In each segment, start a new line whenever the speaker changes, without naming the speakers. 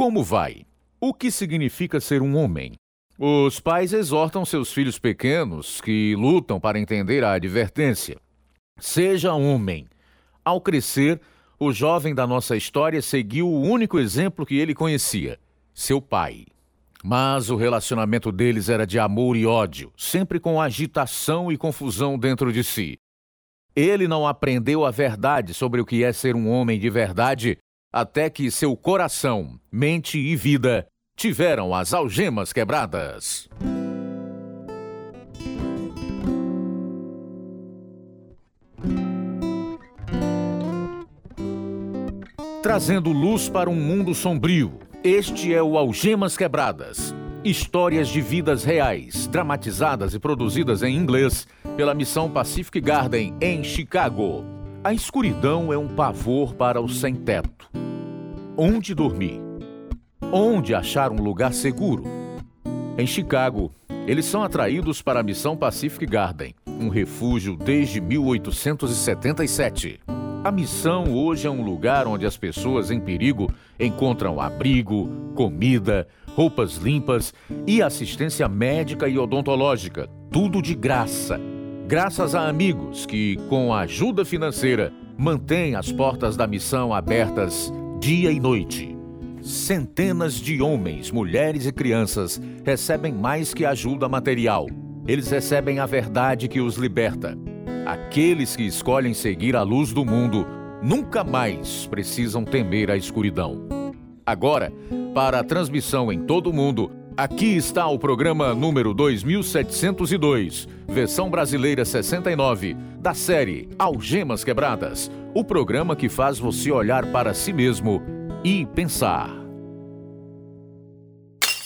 Como vai? O que significa ser um homem? Os pais exortam seus filhos pequenos que lutam para entender a advertência. Seja homem. Ao crescer, o jovem da nossa história seguiu o único exemplo que ele conhecia: seu pai. Mas o relacionamento deles era de amor e ódio, sempre com agitação e confusão dentro de si. Ele não aprendeu a verdade sobre o que é ser um homem de verdade até que seu coração, mente e vida tiveram as algemas quebradas. Trazendo luz para um mundo sombrio, este é o Algemas Quebradas. Histórias de vidas reais, dramatizadas e produzidas em inglês pela missão Pacific Garden em Chicago. A escuridão é um pavor para o sem-teto. Onde dormir? Onde achar um lugar seguro? Em Chicago, eles são atraídos para a missão Pacific Garden, um refúgio desde 1877. A missão hoje é um lugar onde as pessoas em perigo encontram abrigo, comida, roupas limpas e assistência médica e odontológica, tudo de graça. Graças a amigos que, com ajuda financeira, mantêm as portas da missão abertas dia e noite. Centenas de homens, mulheres e crianças recebem mais que ajuda material. Eles recebem a verdade que os liberta Aqueles que escolhem seguir a luz do mundo nunca mais precisam temer a escuridão. Agora, para a transmissão em todo o mundo, aqui está o programa número 2702, versão brasileira 69, da série Algemas Quebradas o programa que faz você olhar para si mesmo e pensar.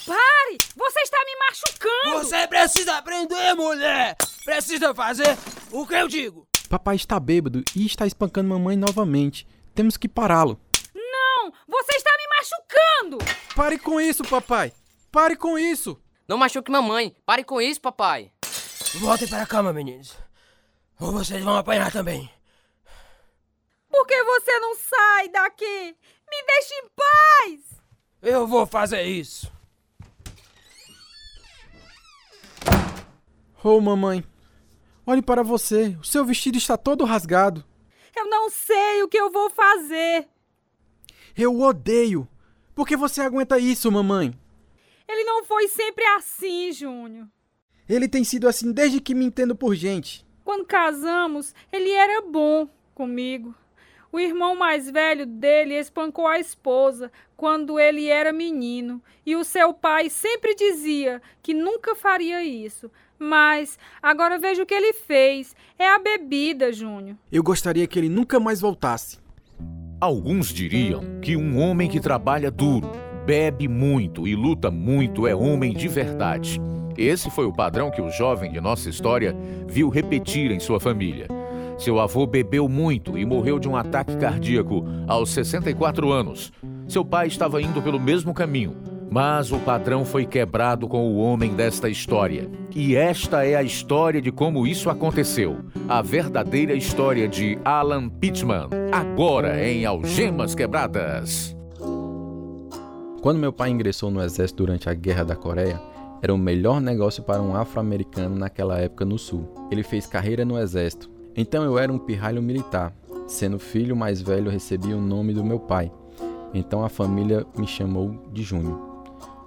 Pare! Você está me machucando!
Você precisa aprender, mulher! Precisa fazer o que eu digo?
Papai está bêbado e está espancando mamãe novamente. Temos que pará-lo.
Não! Você está me machucando!
Pare com isso, papai! Pare com isso!
Não machuque mamãe! Pare com isso, papai!
Voltem para a cama, meninos. Ou vocês vão apanhar também.
Por que você não sai daqui? Me deixe em paz!
Eu vou fazer isso.
Oh, mamãe, Olhe para você, o seu vestido está todo rasgado.
Eu não sei o que eu vou fazer.
Eu odeio. Por que você aguenta isso, mamãe?
Ele não foi sempre assim, Júnior.
Ele tem sido assim desde que me entendo por gente.
Quando casamos, ele era bom comigo. O irmão mais velho dele espancou a esposa quando ele era menino, e o seu pai sempre dizia que nunca faria isso, mas agora vejo o que ele fez. É a bebida, Júnior.
Eu gostaria que ele nunca mais voltasse.
Alguns diriam que um homem que trabalha duro, bebe muito e luta muito é homem de verdade. Esse foi o padrão que o jovem de nossa história viu repetir em sua família. Seu avô bebeu muito e morreu de um ataque cardíaco aos 64 anos. Seu pai estava indo pelo mesmo caminho, mas o padrão foi quebrado com o homem desta história. E esta é a história de como isso aconteceu. A verdadeira história de Alan Pittman, agora em Algemas Quebradas.
Quando meu pai ingressou no exército durante a Guerra da Coreia, era o melhor negócio para um afro-americano naquela época no sul. Ele fez carreira no exército. Então eu era um pirralho militar. Sendo filho mais velho, recebi o nome do meu pai. Então a família me chamou de Júnior.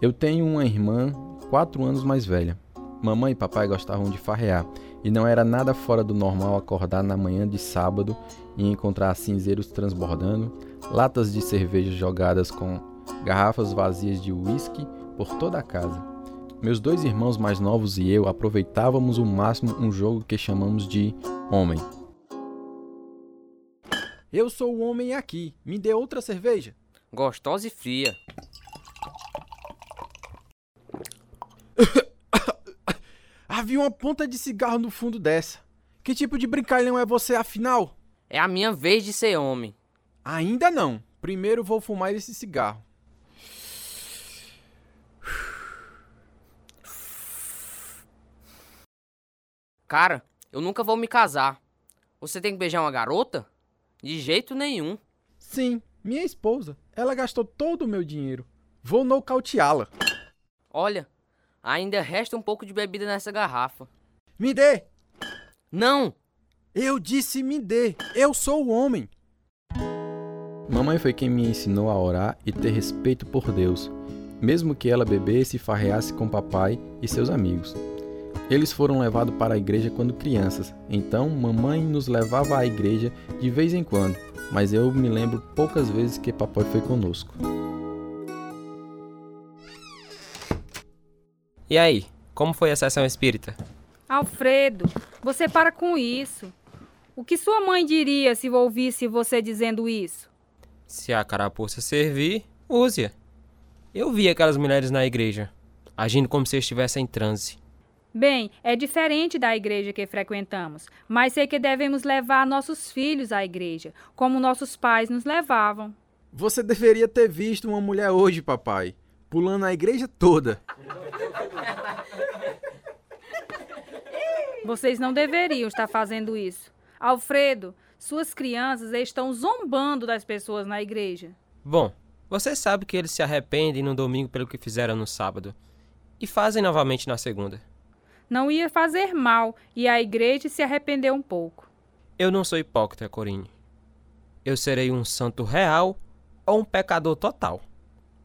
Eu tenho uma irmã quatro anos mais velha. Mamãe e papai gostavam de farrear, e não era nada fora do normal acordar na manhã de sábado e encontrar cinzeiros transbordando, latas de cerveja jogadas com garrafas vazias de uísque por toda a casa. Meus dois irmãos mais novos e eu aproveitávamos o máximo um jogo que chamamos de Homem.
Eu sou o homem aqui. Me dê outra cerveja.
Gostosa e fria.
Havia uma ponta de cigarro no fundo dessa. Que tipo de brincalhão é você, afinal?
É a minha vez de ser homem.
Ainda não. Primeiro vou fumar esse cigarro.
Cara, eu nunca vou me casar. Você tem que beijar uma garota? De jeito nenhum.
Sim, minha esposa. Ela gastou todo o meu dinheiro. Vou nocauteá-la.
Olha, ainda resta um pouco de bebida nessa garrafa.
Me dê!
Não!
Eu disse me dê! Eu sou o homem!
Mamãe foi quem me ensinou a orar e ter respeito por Deus, mesmo que ela bebesse e farreasse com papai e seus amigos. Eles foram levados para a igreja quando crianças, então mamãe nos levava à igreja de vez em quando, mas eu me lembro poucas vezes que papai foi conosco.
E aí, como foi a sessão espírita?
Alfredo, você para com isso. O que sua mãe diria se ouvisse você dizendo isso?
Se a carapuça servir, use-a. Eu vi aquelas mulheres na igreja, agindo como se estivessem em transe.
Bem, é diferente da igreja que frequentamos, mas sei que devemos levar nossos filhos à igreja, como nossos pais nos levavam.
Você deveria ter visto uma mulher hoje, papai, pulando a igreja toda.
Vocês não deveriam estar fazendo isso. Alfredo, suas crianças estão zombando das pessoas na igreja.
Bom, você sabe que eles se arrependem no domingo pelo que fizeram no sábado e fazem novamente na segunda.
Não ia fazer mal e a igreja se arrependeu um pouco.
Eu não sou hipócrita, Corine. Eu serei um santo real ou um pecador total.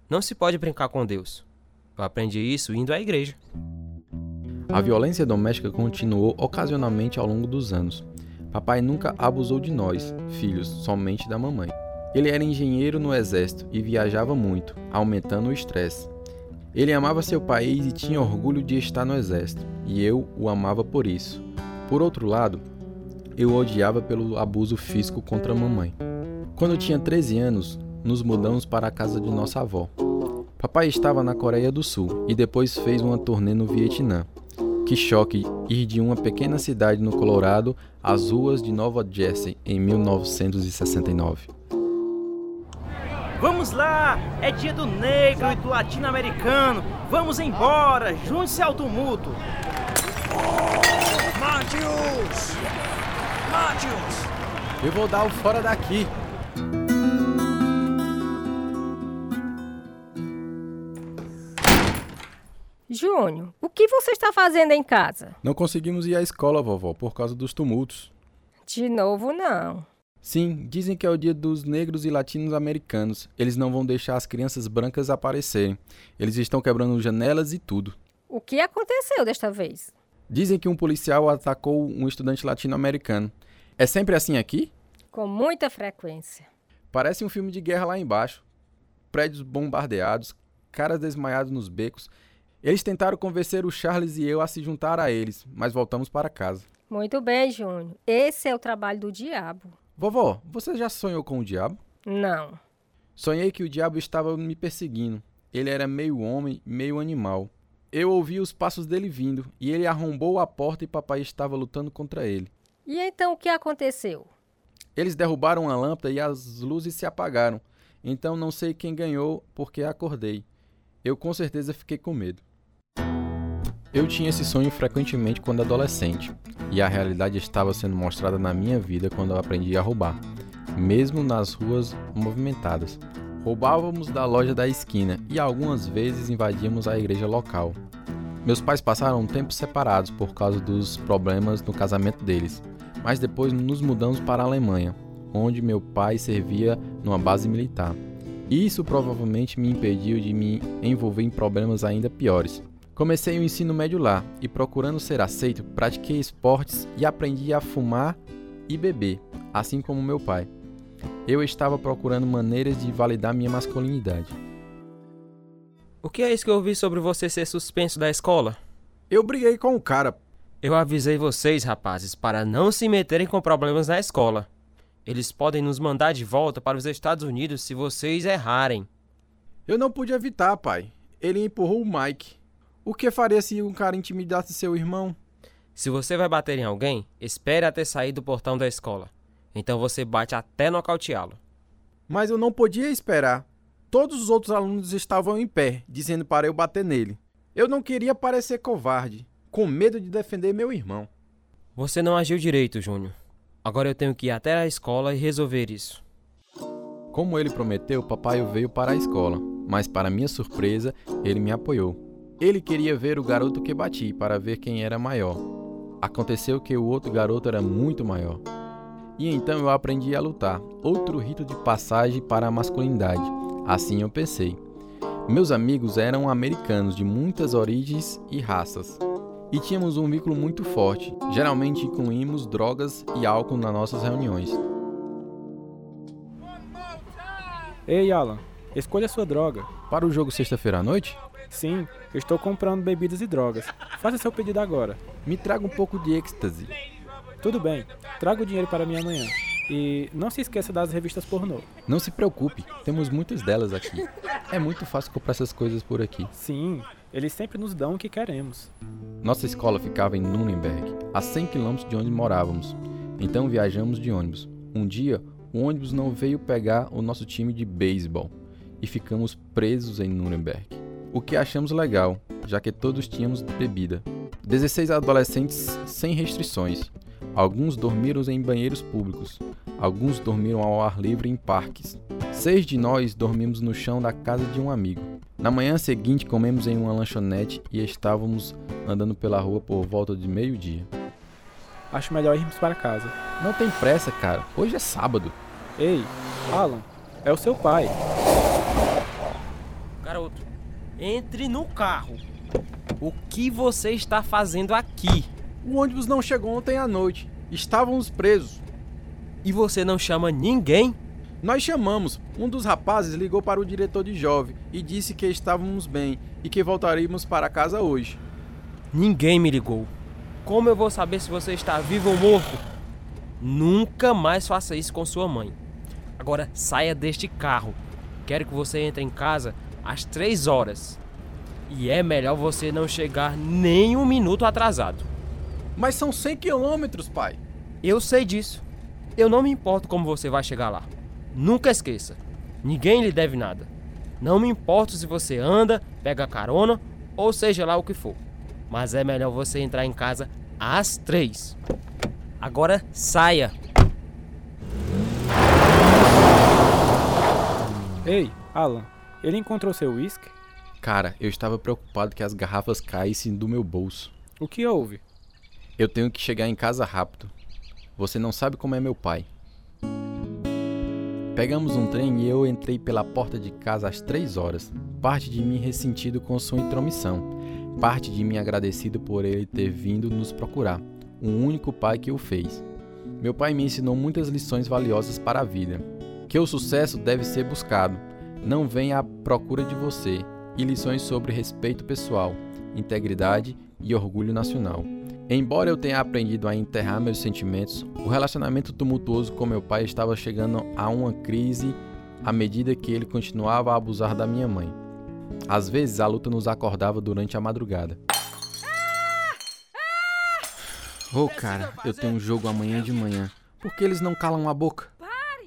Não se pode brincar com Deus. Eu aprendi isso indo à igreja.
A violência doméstica continuou ocasionalmente ao longo dos anos. Papai nunca abusou de nós, filhos, somente da mamãe. Ele era engenheiro no exército e viajava muito, aumentando o estresse. Ele amava seu país e tinha orgulho de estar no exército, e eu o amava por isso. Por outro lado, eu o odiava pelo abuso físico contra a mamãe. Quando tinha 13 anos, nos mudamos para a casa de nossa avó. Papai estava na Coreia do Sul e depois fez uma turnê no Vietnã. Que choque ir de uma pequena cidade no Colorado às ruas de Nova Jersey em 1969.
Vamos lá! É dia do negro e do latino-americano! Vamos embora! Junte-se ao tumulto!
Mate-os! Mate-os!
Eu vou dar o fora daqui.
Júnior, o que você está fazendo em casa?
Não conseguimos ir à escola, vovó, por causa dos tumultos.
De novo, não.
Sim, dizem que é o dia dos negros e latinos americanos. Eles não vão deixar as crianças brancas aparecerem. Eles estão quebrando janelas e tudo.
O que aconteceu desta vez?
Dizem que um policial atacou um estudante latino-americano. É sempre assim aqui?
Com muita frequência.
Parece um filme de guerra lá embaixo. Prédios bombardeados, caras desmaiados nos becos. Eles tentaram convencer o Charles e eu a se juntar a eles, mas voltamos para casa.
Muito bem, Júnior. Esse é o trabalho do diabo.
Vovó, você já sonhou com o diabo?
Não.
Sonhei que o diabo estava me perseguindo. Ele era meio homem, meio animal. Eu ouvi os passos dele vindo e ele arrombou a porta e papai estava lutando contra ele.
E então o que aconteceu?
Eles derrubaram a lâmpada e as luzes se apagaram. Então não sei quem ganhou porque acordei. Eu com certeza fiquei com medo. Eu tinha esse sonho frequentemente quando adolescente, e a realidade estava sendo mostrada na minha vida quando eu aprendi a roubar, mesmo nas ruas movimentadas. Roubávamos da loja da esquina e algumas vezes invadíamos a igreja local. Meus pais passaram um tempo separados por causa dos problemas no casamento deles, mas depois nos mudamos para a Alemanha, onde meu pai servia numa base militar. Isso provavelmente me impediu de me envolver em problemas ainda piores. Comecei o ensino médio lá e, procurando ser aceito, pratiquei esportes e aprendi a fumar e beber, assim como meu pai. Eu estava procurando maneiras de validar minha masculinidade.
O que é isso que eu ouvi sobre você ser suspenso da escola?
Eu briguei com o cara.
Eu avisei vocês, rapazes, para não se meterem com problemas na escola. Eles podem nos mandar de volta para os Estados Unidos se vocês errarem.
Eu não pude evitar, pai. Ele empurrou o Mike. O que faria se um cara intimidasse seu irmão?
Se você vai bater em alguém, espere até sair do portão da escola. Então você bate até nocauteá-lo.
Mas eu não podia esperar. Todos os outros alunos estavam em pé, dizendo para eu bater nele. Eu não queria parecer covarde, com medo de defender meu irmão.
Você não agiu direito, Júnior. Agora eu tenho que ir até a escola e resolver isso.
Como ele prometeu, papai veio para a escola, mas para minha surpresa, ele me apoiou. Ele queria ver o garoto que bati para ver quem era maior. Aconteceu que o outro garoto era muito maior. E então eu aprendi a lutar, outro rito de passagem para a masculinidade. Assim eu pensei. Meus amigos eram americanos de muitas origens e raças. E tínhamos um vínculo muito forte. Geralmente incluímos drogas e álcool nas nossas reuniões.
Ei, Alan, escolha sua droga.
Para o jogo sexta-feira à noite?
Sim, eu estou comprando bebidas e drogas. Faça seu pedido agora.
Me traga um pouco de êxtase.
Tudo bem, traga o dinheiro para mim amanhã. E não se esqueça das revistas pornô.
Não se preocupe, temos muitas delas aqui. É muito fácil comprar essas coisas por aqui.
Sim, eles sempre nos dão o que queremos.
Nossa escola ficava em Nuremberg, a 100 km de onde morávamos. Então viajamos de ônibus. Um dia, o ônibus não veio pegar o nosso time de beisebol e ficamos presos em Nuremberg. O que achamos legal, já que todos tínhamos bebida. 16 adolescentes sem restrições. Alguns dormiram em banheiros públicos, alguns dormiram ao ar livre em parques. Seis de nós dormimos no chão da casa de um amigo. Na manhã seguinte, comemos em uma lanchonete e estávamos andando pela rua por volta de meio-dia.
Acho melhor irmos para casa.
Não tem pressa, cara. Hoje é sábado.
Ei, Alan, é o seu pai.
Garoto, entre no carro. O que você está fazendo aqui?
O ônibus não chegou ontem à noite. Estávamos presos.
E você não chama ninguém?
Nós chamamos. Um dos rapazes ligou para o diretor de jovem e disse que estávamos bem e que voltaríamos para casa hoje.
Ninguém me ligou. Como eu vou saber se você está vivo ou morto? Nunca mais faça isso com sua mãe. Agora saia deste carro. Quero que você entre em casa às três horas. E é melhor você não chegar nem um minuto atrasado.
Mas são 100 quilômetros, pai.
Eu sei disso. Eu não me importo como você vai chegar lá. Nunca esqueça. Ninguém lhe deve nada. Não me importo se você anda, pega carona ou seja lá o que for. Mas é melhor você entrar em casa às três. Agora saia.
Ei, Alan, ele encontrou seu uísque?
Cara, eu estava preocupado que as garrafas caíssem do meu bolso.
O que houve?
Eu tenho que chegar em casa rápido. Você não sabe como é meu pai. Pegamos um trem e eu entrei pela porta de casa às três horas. Parte de mim ressentido com sua intromissão. Parte de mim agradecido por ele ter vindo nos procurar. O único pai que o fez. Meu pai me ensinou muitas lições valiosas para a vida. Que o sucesso deve ser buscado. Não vem à procura de você. E lições sobre respeito pessoal, integridade e orgulho nacional. Embora eu tenha aprendido a enterrar meus sentimentos, o relacionamento tumultuoso com meu pai estava chegando a uma crise à medida que ele continuava a abusar da minha mãe. Às vezes a luta nos acordava durante a madrugada. Oh, cara, eu tenho um jogo amanhã de manhã. Por que eles não calam a boca?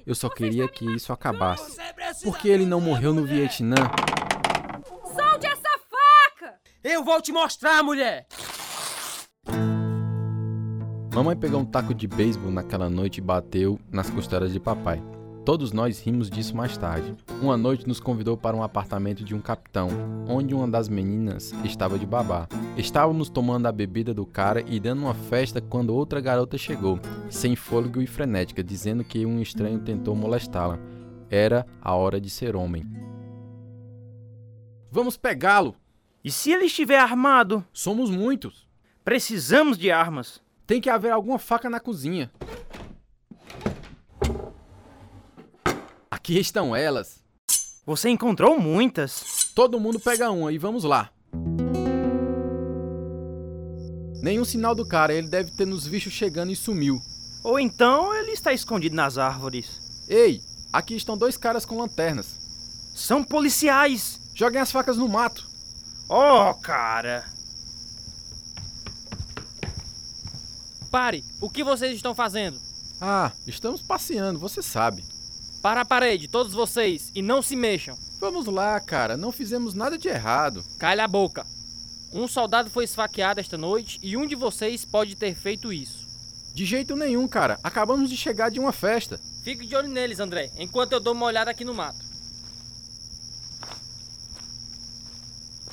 Eu só queria que isso acabasse. Por que ele não morreu no Vietnã?
Solte essa faca!
Eu vou te mostrar, mulher!
Mamãe pegou um taco de beisebol naquela noite e bateu nas costelas de papai. Todos nós rimos disso mais tarde. Uma noite nos convidou para um apartamento de um capitão, onde uma das meninas estava de babá. Estávamos tomando a bebida do cara e dando uma festa quando outra garota chegou, sem fôlego e frenética, dizendo que um estranho tentou molestá-la. Era a hora de ser homem.
Vamos pegá-lo!
E se ele estiver armado?
Somos muitos.
Precisamos de armas.
Tem que haver alguma faca na cozinha. Aqui estão elas.
Você encontrou muitas.
Todo mundo pega uma e vamos lá. Nenhum sinal do cara, ele deve ter nos visto chegando e sumiu.
Ou então ele está escondido nas árvores.
Ei, aqui estão dois caras com lanternas.
São policiais.
Joguem as facas no mato.
Oh, cara.
Pare! O que vocês estão fazendo?
Ah, estamos passeando, você sabe.
Para a parede, todos vocês, e não se mexam.
Vamos lá, cara, não fizemos nada de errado.
Calha a boca. Um soldado foi esfaqueado esta noite e um de vocês pode ter feito isso.
De jeito nenhum, cara. Acabamos de chegar de uma festa.
Fique de olho neles, André, enquanto eu dou uma olhada aqui no mato.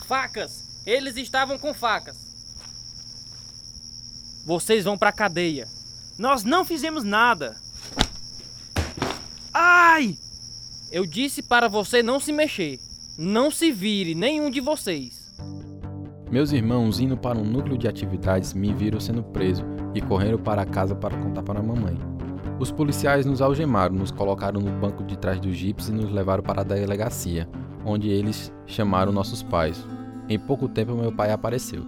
Facas! Eles estavam com facas. Vocês vão pra cadeia.
Nós não fizemos nada. Ai!
Eu disse para você não se mexer. Não se vire, nenhum de vocês.
Meus irmãos, indo para um núcleo de atividades, me viram sendo preso e correram para casa para contar para a mamãe. Os policiais nos algemaram, nos colocaram no banco de trás dos jipes e nos levaram para a delegacia, onde eles chamaram nossos pais. Em pouco tempo, meu pai apareceu.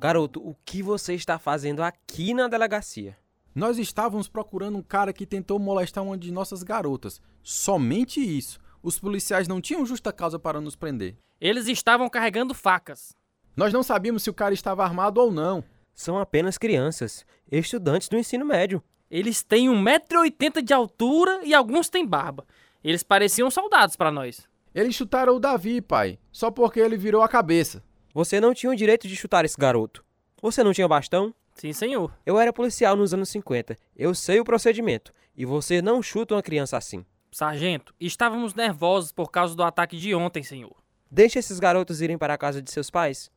Garoto, o que você está fazendo aqui na delegacia?
Nós estávamos procurando um cara que tentou molestar uma de nossas garotas. Somente isso. Os policiais não tinham justa causa para nos prender.
Eles estavam carregando facas.
Nós não sabíamos se o cara estava armado ou não.
São apenas crianças, estudantes do ensino médio.
Eles têm 1,80m de altura e alguns têm barba. Eles pareciam soldados para nós.
Eles chutaram o Davi, pai, só porque ele virou a cabeça.
Você não tinha o direito de chutar esse garoto. Você não tinha bastão?
Sim, senhor.
Eu era policial nos anos 50. Eu sei o procedimento. E você não chuta uma criança assim.
Sargento, estávamos nervosos por causa do ataque de ontem, senhor.
Deixe esses garotos irem para a casa de seus pais.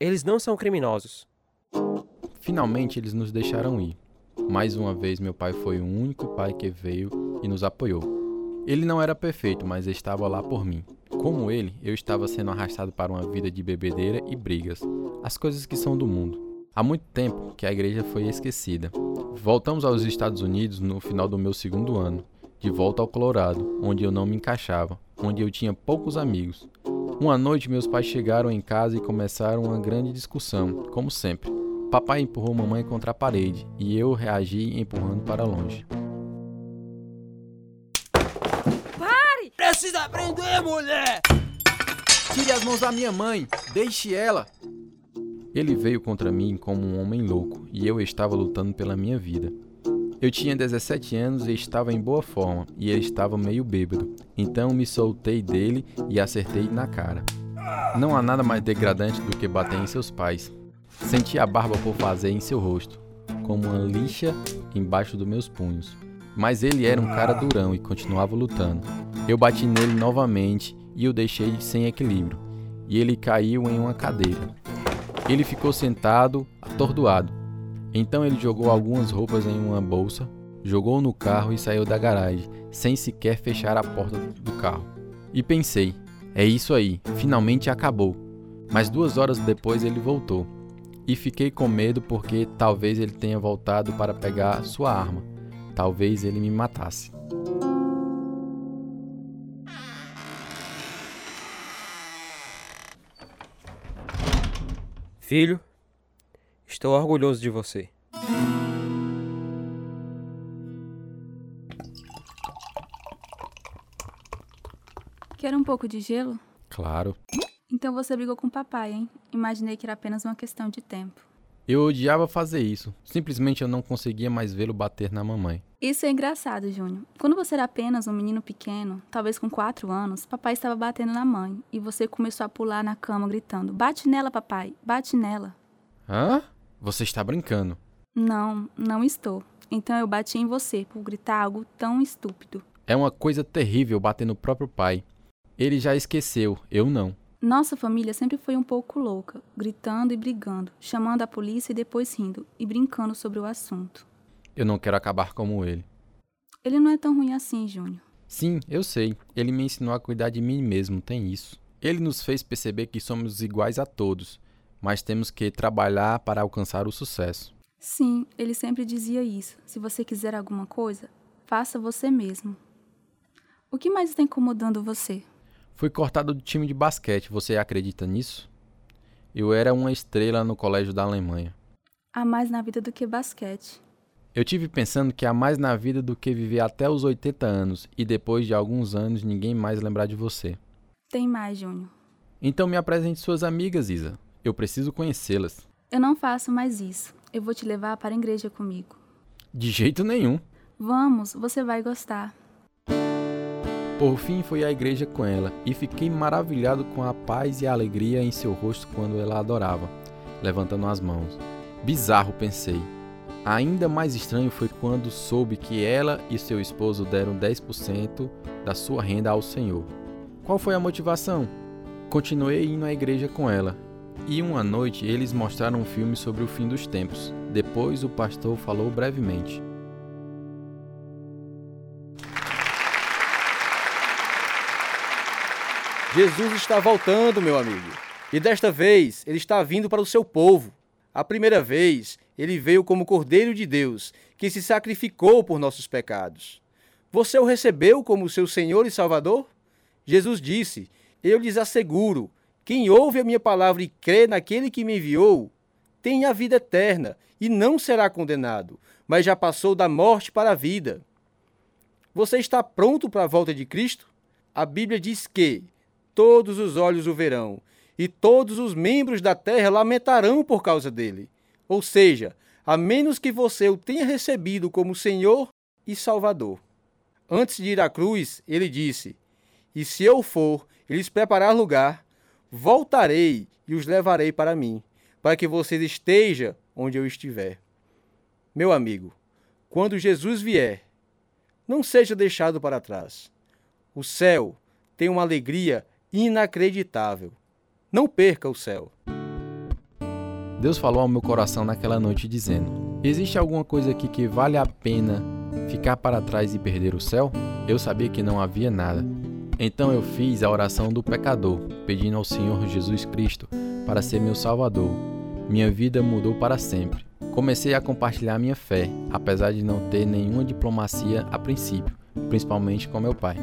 Eles não são criminosos.
Finalmente eles nos deixaram ir. Mais uma vez, meu pai foi o único pai que veio e nos apoiou. Ele não era perfeito, mas estava lá por mim. Como ele, eu estava sendo arrastado para uma vida de bebedeira e brigas, as coisas que são do mundo. Há muito tempo que a igreja foi esquecida. Voltamos aos Estados Unidos no final do meu segundo ano, de volta ao Colorado, onde eu não me encaixava, onde eu tinha poucos amigos. Uma noite meus pais chegaram em casa e começaram uma grande discussão, como sempre. Papai empurrou mamãe contra a parede e eu reagi empurrando para longe.
Pare! Precisa aprender, mulher!
Tire as mãos da minha mãe! Deixe ela!
Ele veio contra mim como um homem louco e eu estava lutando pela minha vida. Eu tinha 17 anos e estava em boa forma, e ele estava meio bêbado. Então me soltei dele e acertei na cara. Não há nada mais degradante do que bater em seus pais. Senti a barba por fazer em seu rosto, como uma lixa embaixo dos meus punhos. Mas ele era um cara durão e continuava lutando. Eu bati nele novamente e o deixei sem equilíbrio, e ele caiu em uma cadeira. Ele ficou sentado, atordoado. Então ele jogou algumas roupas em uma bolsa, jogou no carro e saiu da garagem, sem sequer fechar a porta do carro. E pensei: é isso aí, finalmente acabou. Mas duas horas depois ele voltou. E fiquei com medo porque talvez ele tenha voltado para pegar sua arma. Talvez ele me matasse.
Filho, estou orgulhoso de você.
Quer um pouco de gelo?
Claro.
Então você brigou com o papai, hein? Imaginei que era apenas uma questão de tempo.
Eu odiava fazer isso. Simplesmente eu não conseguia mais vê-lo bater na mamãe.
Isso é engraçado, Júnior. Quando você era apenas um menino pequeno, talvez com quatro anos, papai estava batendo na mãe e você começou a pular na cama gritando: Bate nela, papai, bate nela.
Hã? Você está brincando?
Não, não estou. Então eu bati em você por gritar algo tão estúpido.
É uma coisa terrível bater no próprio pai. Ele já esqueceu, eu não.
Nossa família sempre foi um pouco louca, gritando e brigando, chamando a polícia e depois rindo e brincando sobre o assunto.
Eu não quero acabar como ele.
Ele não é tão ruim assim, Júnior.
Sim, eu sei. Ele me ensinou a cuidar de mim mesmo, tem isso. Ele nos fez perceber que somos iguais a todos, mas temos que trabalhar para alcançar o sucesso.
Sim, ele sempre dizia isso. Se você quiser alguma coisa, faça você mesmo. O que mais está incomodando você?
Fui cortado do time de basquete, você acredita nisso? Eu era uma estrela no colégio da Alemanha.
Há mais na vida do que basquete.
Eu tive pensando que há mais na vida do que viver até os 80 anos e depois de alguns anos ninguém mais lembrar de você.
Tem mais, Júnior.
Então me apresente suas amigas, Isa. Eu preciso conhecê-las.
Eu não faço mais isso. Eu vou te levar para a igreja comigo.
De jeito nenhum.
Vamos, você vai gostar.
Por fim, fui à igreja com ela e fiquei maravilhado com a paz e a alegria em seu rosto quando ela adorava, levantando as mãos. Bizarro, pensei. Ainda mais estranho foi quando soube que ela e seu esposo deram 10% da sua renda ao Senhor. Qual foi a motivação? Continuei indo à igreja com ela. E uma noite eles mostraram um filme sobre o fim dos tempos. Depois o pastor falou brevemente.
Jesus está voltando, meu amigo. E desta vez ele está vindo para o seu povo. A primeira vez ele veio como Cordeiro de Deus, que se sacrificou por nossos pecados. Você o recebeu como seu Senhor e Salvador? Jesus disse: Eu lhes asseguro, quem ouve a minha palavra e crê naquele que me enviou, tem a vida eterna e não será condenado, mas já passou da morte para a vida. Você está pronto para a volta de Cristo? A Bíblia diz que todos os olhos o verão, e todos os membros da terra lamentarão por causa dele. Ou seja, a menos que você o tenha recebido como Senhor e Salvador. Antes de ir à cruz, ele disse: E se eu for e lhes preparar lugar, voltarei e os levarei para mim, para que vocês estejam onde eu estiver. Meu amigo, quando Jesus vier, não seja deixado para trás. O céu tem uma alegria inacreditável. Não perca o céu.
Deus falou ao meu coração naquela noite dizendo: Existe alguma coisa aqui que vale a pena ficar para trás e perder o céu? Eu sabia que não havia nada. Então eu fiz a oração do pecador, pedindo ao Senhor Jesus Cristo para ser meu Salvador. Minha vida mudou para sempre. Comecei a compartilhar minha fé, apesar de não ter nenhuma diplomacia a princípio, principalmente com meu pai.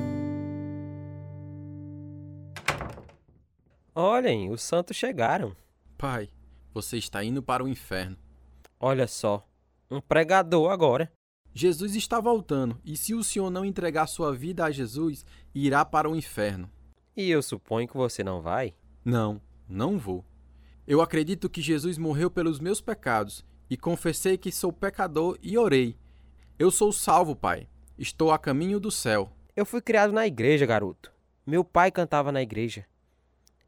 Olhem, os santos chegaram.
Pai, você está indo para o inferno.
Olha só, um pregador agora.
Jesus está voltando, e se o senhor não entregar sua vida a Jesus, irá para o inferno.
E eu suponho que você não vai?
Não, não vou. Eu acredito que Jesus morreu pelos meus pecados, e confessei que sou pecador e orei. Eu sou salvo, Pai. Estou a caminho do céu.
Eu fui criado na igreja, garoto. Meu pai cantava na igreja.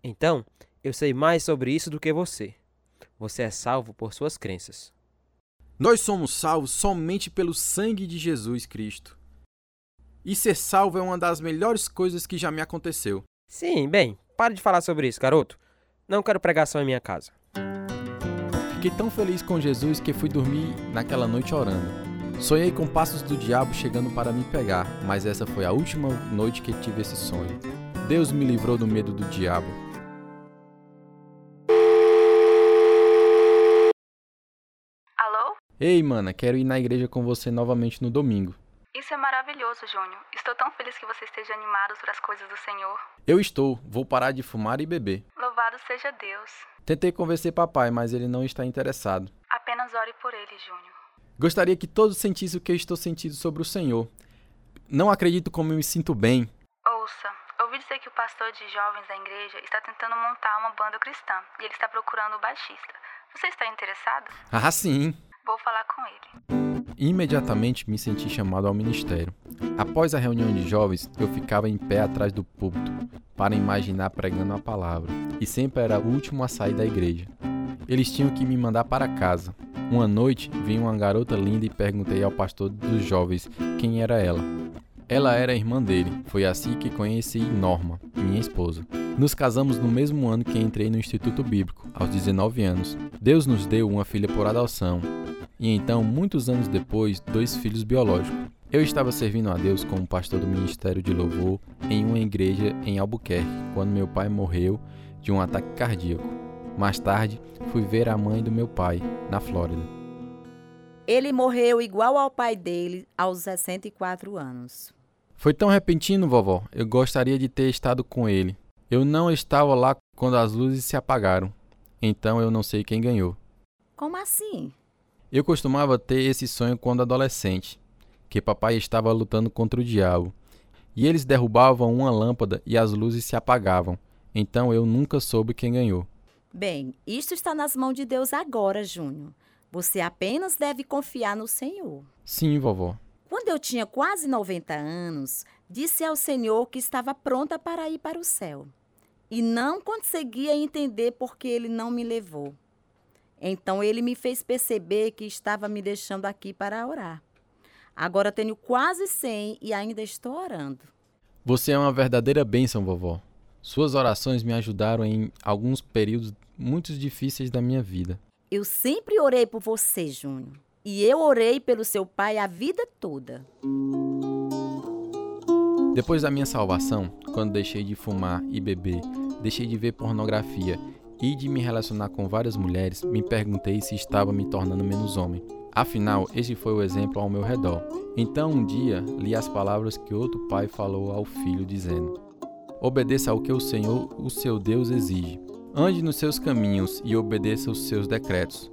Então, eu sei mais sobre isso do que você. Você é salvo por suas crenças.
Nós somos salvos somente pelo sangue de Jesus Cristo. E ser salvo é uma das melhores coisas que já me aconteceu.
Sim, bem, pare de falar sobre isso, garoto. Não quero pregação em minha casa.
Fiquei tão feliz com Jesus que fui dormir naquela noite orando. Sonhei com passos do diabo chegando para me pegar, mas essa foi a última noite que tive esse sonho. Deus me livrou do medo do diabo. Ei, mana, quero ir na igreja com você novamente no domingo.
Isso é maravilhoso, Júnior. Estou tão feliz que você esteja animado para as coisas do Senhor.
Eu estou. Vou parar de fumar e beber.
Louvado seja Deus.
Tentei convencer papai, mas ele não está interessado.
Apenas ore por ele, Júnior.
Gostaria que todos sentissem o que eu estou sentindo sobre o Senhor. Não acredito como eu me sinto bem.
Ouça, ouvi dizer que o pastor de jovens da igreja está tentando montar uma banda cristã e ele está procurando o baixista. Você está interessado?
Ah, sim.
Vou falar com ele.
Imediatamente me senti chamado ao ministério. Após a reunião de jovens, eu ficava em pé atrás do púlpito para imaginar pregando a palavra, e sempre era o último a sair da igreja. Eles tinham que me mandar para casa. Uma noite, vi uma garota linda e perguntei ao pastor dos jovens quem era ela. Ela era irmã dele. Foi assim que conheci Norma, minha esposa. Nos casamos no mesmo ano que entrei no Instituto Bíblico, aos 19 anos. Deus nos deu uma filha por adoção, e então, muitos anos depois, dois filhos biológicos. Eu estava servindo a Deus como pastor do Ministério de Louvor em uma igreja em Albuquerque, quando meu pai morreu de um ataque cardíaco. Mais tarde, fui ver a mãe do meu pai, na Flórida.
Ele morreu igual ao pai dele, aos 64 anos.
Foi tão repentino, vovó. Eu gostaria de ter estado com ele. Eu não estava lá quando as luzes se apagaram. Então eu não sei quem ganhou.
Como assim?
Eu costumava ter esse sonho quando adolescente, que papai estava lutando contra o diabo, e eles derrubavam uma lâmpada e as luzes se apagavam. Então eu nunca soube quem ganhou.
Bem, isto está nas mãos de Deus agora, Júnior. Você apenas deve confiar no Senhor.
Sim, vovó.
Quando eu tinha quase 90 anos, disse ao Senhor que estava pronta para ir para o céu. E não conseguia entender por que ele não me levou. Então ele me fez perceber que estava me deixando aqui para orar. Agora tenho quase 100 e ainda estou orando.
Você é uma verdadeira bênção, vovó. Suas orações me ajudaram em alguns períodos muito difíceis da minha vida.
Eu sempre orei por você, Júnior. E eu orei pelo seu pai a vida toda.
Depois da minha salvação, quando deixei de fumar e beber, deixei de ver pornografia e de me relacionar com várias mulheres, me perguntei se estava me tornando menos homem. Afinal, esse foi o exemplo ao meu redor. Então um dia li as palavras que outro pai falou ao filho, dizendo: Obedeça ao que o Senhor, o seu Deus, exige. Ande nos seus caminhos e obedeça os seus decretos,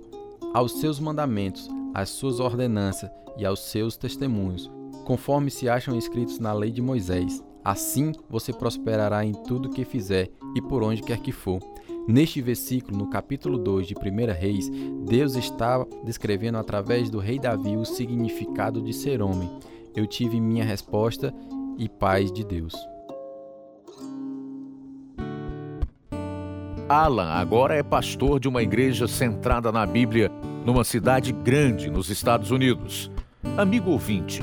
aos seus mandamentos, às suas ordenanças e aos seus testemunhos, conforme se acham escritos na lei de Moisés. Assim você prosperará em tudo que fizer e por onde quer que for. Neste versículo, no capítulo 2 de 1 Reis, Deus está descrevendo através do rei Davi o significado de ser homem. Eu tive minha resposta e paz de Deus.
Alan agora é pastor de uma igreja centrada na Bíblia numa cidade grande nos Estados Unidos. Amigo ouvinte,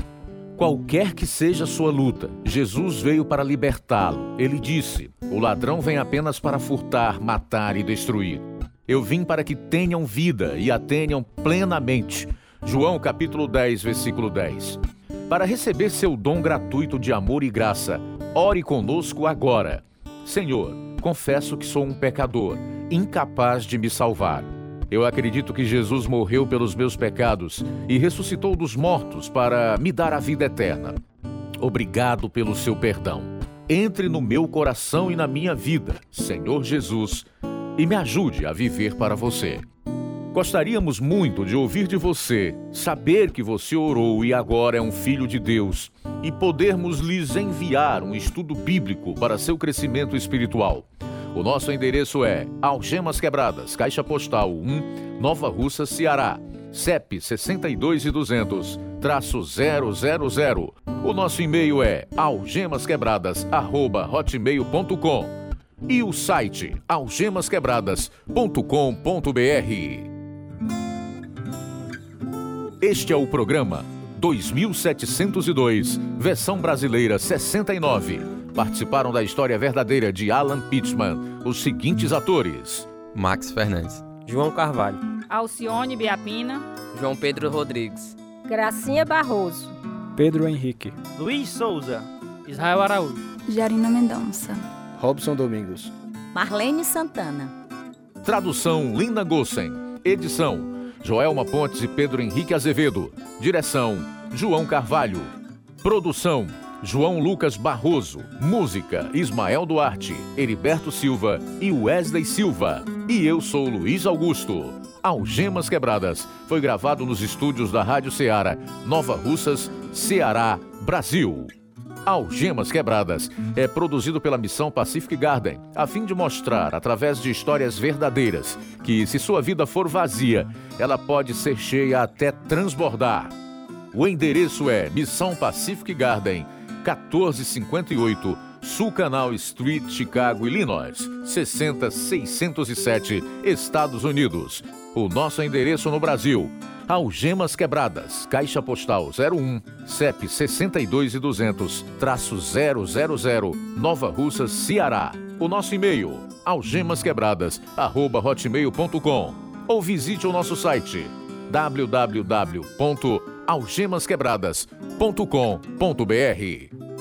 qualquer que seja a sua luta, Jesus veio para libertá-lo. Ele disse: O ladrão vem apenas para furtar, matar e destruir. Eu vim para que tenham vida e a tenham plenamente. João capítulo 10, versículo 10. Para receber seu dom gratuito de amor e graça, ore conosco agora. Senhor, confesso que sou um pecador, incapaz de me salvar. Eu acredito que Jesus morreu pelos meus pecados e ressuscitou dos mortos para me dar a vida eterna. Obrigado pelo seu perdão. Entre no meu coração e na minha vida, Senhor Jesus, e me ajude a viver para você. Gostaríamos muito de ouvir de você, saber que você orou e agora é um filho de Deus e podermos lhes enviar um estudo bíblico para seu crescimento espiritual. O nosso endereço é Algemas Quebradas, Caixa Postal 1, Nova Russa, Ceará. CEP 62 e 200, traço 000. O nosso e-mail é algemasquebradas@hotmail.com e o site algemasquebradas.com.br. Este é o programa 2702, versão brasileira 69 participaram da história verdadeira de Alan Pittman os seguintes atores:
Max Fernandes,
João Carvalho,
Alcione Biapina,
João Pedro Rodrigues,
Gracinha Barroso,
Pedro Henrique,
Luiz Souza,
Israel Araújo,
Jarina Mendonça,
Robson Domingos,
Marlene Santana.
Tradução Linda Gossen. Edição Joelma Pontes e Pedro Henrique Azevedo. Direção João Carvalho. Produção João Lucas Barroso. Música: Ismael Duarte, Heriberto Silva e Wesley Silva. E eu sou Luiz Augusto. Algemas Quebradas foi gravado nos estúdios da Rádio Ceará, Nova Russas, Ceará, Brasil. Algemas Quebradas é produzido pela Missão Pacific Garden, a fim de mostrar, através de histórias verdadeiras, que se sua vida for vazia, ela pode ser cheia até transbordar. O endereço é Missão Pacific Garden, 1458 Sul Canal Street, Chicago, Illinois, 60607, Estados Unidos. O nosso endereço no Brasil: Algemas Quebradas, Caixa Postal 01, CEP 62 e 200, traço 000, Nova Russas, Ceará. O nosso e-mail: algemasquebradas@hotmail.com ou visite o nosso site www.algemasquebradas.com.br.